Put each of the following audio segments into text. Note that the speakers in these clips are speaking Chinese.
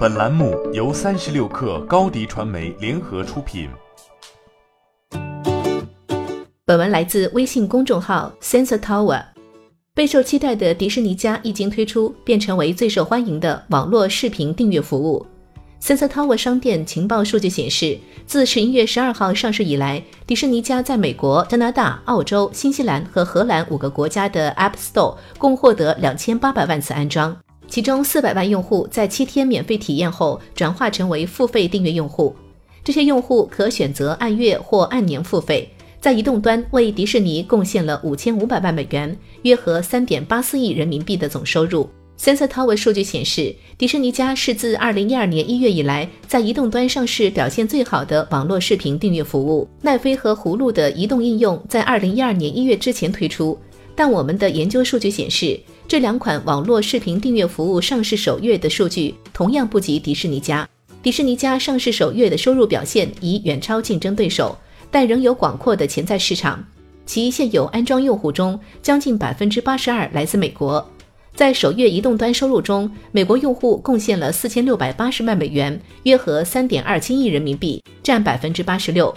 本栏目由三十六克高低传媒联合出品。本文来自微信公众号 Sensor Tower。备受期待的迪士尼家一经推出，便成为最受欢迎的网络视频订阅服务。Sensor Tower 商店情报数据显示，自十一月十二号上市以来，迪士尼家在美国、加拿大、澳洲、新西兰和荷兰五个国家的 App Store 共获得两千八百万次安装。其中四百万用户在七天免费体验后转化成为付费订阅用户，这些用户可选择按月或按年付费，在移动端为迪士尼贡献了五千五百万美元，约合三点八四亿人民币的总收入。Sensor Tower 数据显示，迪士尼家是自二零一二年一月以来在移动端上市表现最好的网络视频订阅服务。奈飞和葫芦的移动应用在二零一二年一月之前推出。但我们的研究数据显示，这两款网络视频订阅服务上市首月的数据同样不及迪士尼家。迪士尼家上市首月的收入表现已远超竞争对手，但仍有广阔的潜在市场。其现有安装用户中，将近百分之八十二来自美国。在首月移动端收入中，美国用户贡献了四千六百八十万美元，约合三点二七亿人民币，占百分之八十六。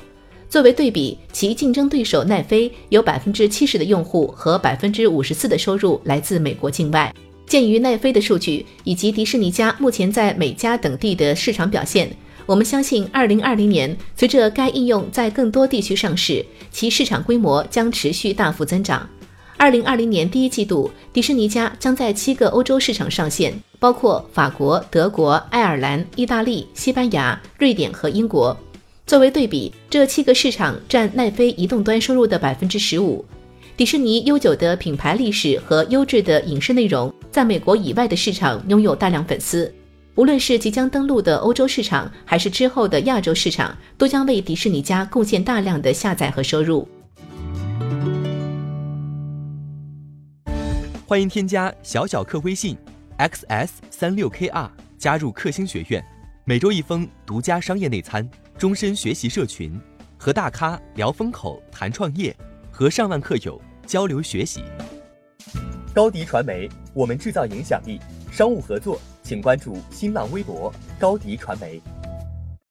作为对比，其竞争对手奈飞有百分之七十的用户和百分之五十四的收入来自美国境外。鉴于奈飞的数据以及迪士尼家目前在美加等地的市场表现，我们相信，二零二零年随着该应用在更多地区上市，其市场规模将持续大幅增长。二零二零年第一季度，迪士尼家将在七个欧洲市场上线，包括法国、德国、爱尔兰、意大利、西班牙、瑞典和英国。作为对比，这七个市场占奈飞移动端收入的百分之十五。迪士尼悠久的品牌历史和优质的影视内容，在美国以外的市场拥有大量粉丝。无论是即将登陆的欧洲市场，还是之后的亚洲市场，都将为迪士尼家贡献大量的下载和收入。欢迎添加小小客微信，xs 三六 kr，加入克星学院，每周一封独家商业内参。终身学习社群，和大咖聊风口、谈创业，和上万客友交流学习。高迪传媒，我们制造影响力。商务合作，请关注新浪微博高迪传媒。